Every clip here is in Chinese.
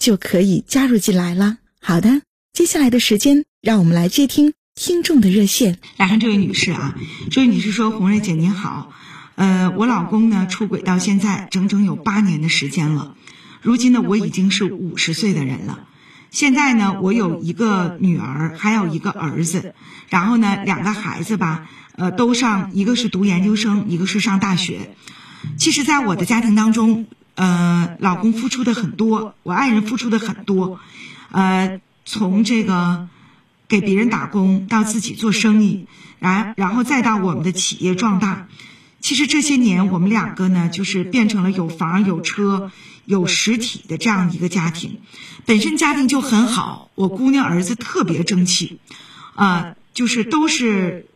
就可以加入进来了。好的，接下来的时间，让我们来接听听众的热线。来看这位女士啊，这位女士说：“红瑞姐您好，呃，我老公呢出轨到现在整整有八年的时间了，如今呢我已经是五十岁的人了。”现在呢，我有一个女儿，还有一个儿子，然后呢，两个孩子吧，呃，都上，一个是读研究生，一个是上大学。其实，在我的家庭当中，呃，老公付出的很多，我爱人付出的很多，呃，从这个给别人打工到自己做生意，然然后再到我们的企业壮大。其实这些年，我们两个呢，就是变成了有房有车。有实体的这样一个家庭，本身家庭就很好。我姑娘儿子特别争气，啊，就是都是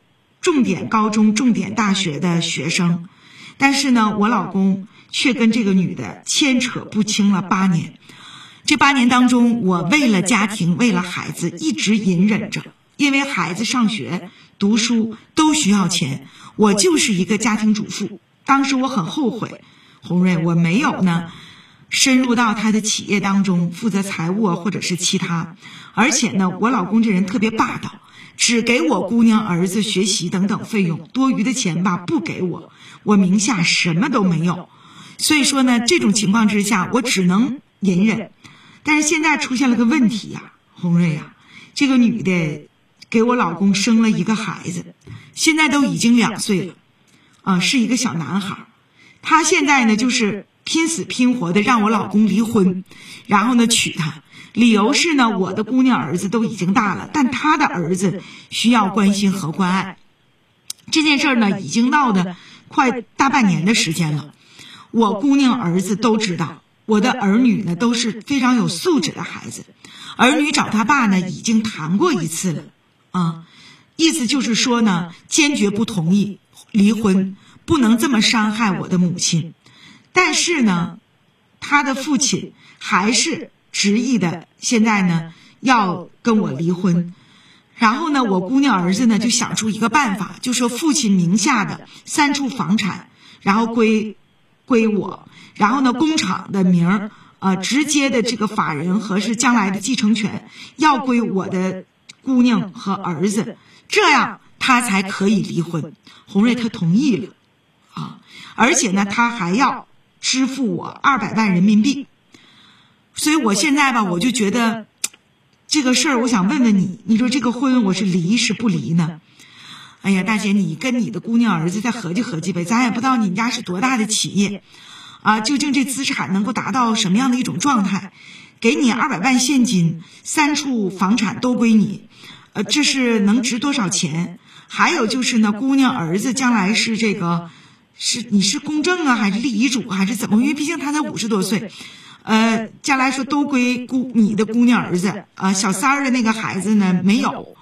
重点高中、重点大学的学生。但是呢，我老公却跟这个女的牵扯不清了八年。这八年当中，我为了家庭、为了孩子，一直隐忍着，因为孩子上学、读书都需要钱。我就是一个家庭主妇。当时我很后悔，红瑞，我没有呢。深入到他的企业当中，负责财务或者是其他，而且呢，我老公这人特别霸道，只给我姑娘儿子学习等等费用，多余的钱吧不给我，我名下什么都没有。所以说呢，这种情况之下，我只能隐忍。但是现在出现了个问题呀，红瑞呀，这个女的给我老公生了一个孩子，现在都已经两岁了，啊，是一个小男孩，他现在呢就是。拼死拼活的让我老公离婚，然后呢娶她，理由是呢我的姑娘儿子都已经大了，但他的儿子需要关心和关爱。这件事呢已经闹得快大半年的时间了，我姑娘儿子都知道，我的儿女呢都是非常有素质的孩子，儿女找他爸呢已经谈过一次了，啊，意思就是说呢坚决不同意离婚，不能这么伤害我的母亲。但是呢，他的父亲还是执意的，现在呢要跟我离婚。然后呢，我姑娘儿子呢就想出一个办法，就说父亲名下的三处房产，然后归归我，然后呢工厂的名儿，呃，直接的这个法人和是将来的继承权要归我的姑娘和儿子，这样他才可以离婚。洪瑞他同意了，啊，而且呢他还要。支付我二百万人民币，所以我现在吧，我就觉得这个事儿，我想问问你，你说这个婚我是离是不离呢？哎呀，大姐，你跟你的姑娘儿子再合计合计呗，咱也不知道你们家是多大的企业，啊，究竟这资产能够达到什么样的一种状态？给你二百万现金，三处房产都归你，呃，这是能值多少钱？还有就是呢，姑娘儿子将来是这个。是你是公证啊，还是立遗嘱，还是怎么？因为毕竟他才五十多岁，呃，将来说都归姑你的姑娘儿子啊，小三儿的那个孩子呢没有。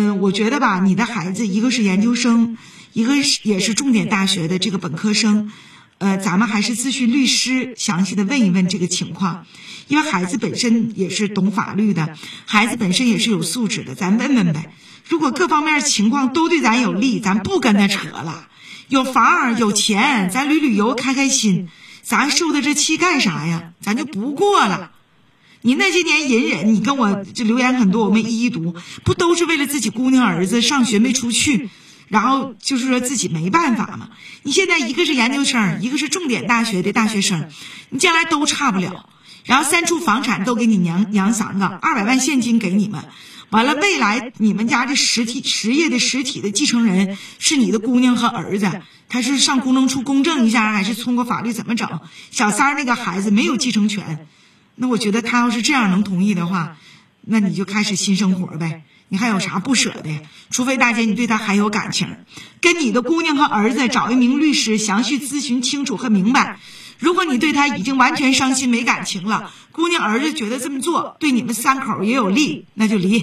嗯，我觉得吧，你的孩子一个是研究生，一个是也是重点大学的这个本科生，呃，咱们还是咨询律师，详细的问一问这个情况，因为孩子本身也是懂法律的，孩子本身也是有素质的，咱问问呗。如果各方面情况都对咱有利，咱不跟他扯了。有房有钱，咱旅旅游开开心，咱受的这气干啥呀？咱就不过了。你那些年隐忍，你跟我这留言很多，我没一一读，不都是为了自己姑娘儿子上学没出去，然后就是说自己没办法吗？你现在一个是研究生，一个是重点大学的大学生，你将来都差不了。然后三处房产都给你娘娘三个，二百万现金给你们。完了，未来你们家这实体实业的实体的继承人是你的姑娘和儿子，他是上公证处公证一下，还是通过法律怎么整？小三儿那个孩子没有继承权，那我觉得他要是这样能同意的话，那你就开始新生活呗。你还有啥不舍的？除非大姐你对他还有感情，跟你的姑娘和儿子找一名律师详细咨询清楚和明白。如果你对他已经完全伤心没感情了，姑娘儿子觉得这么做对你们三口也有利，那就离。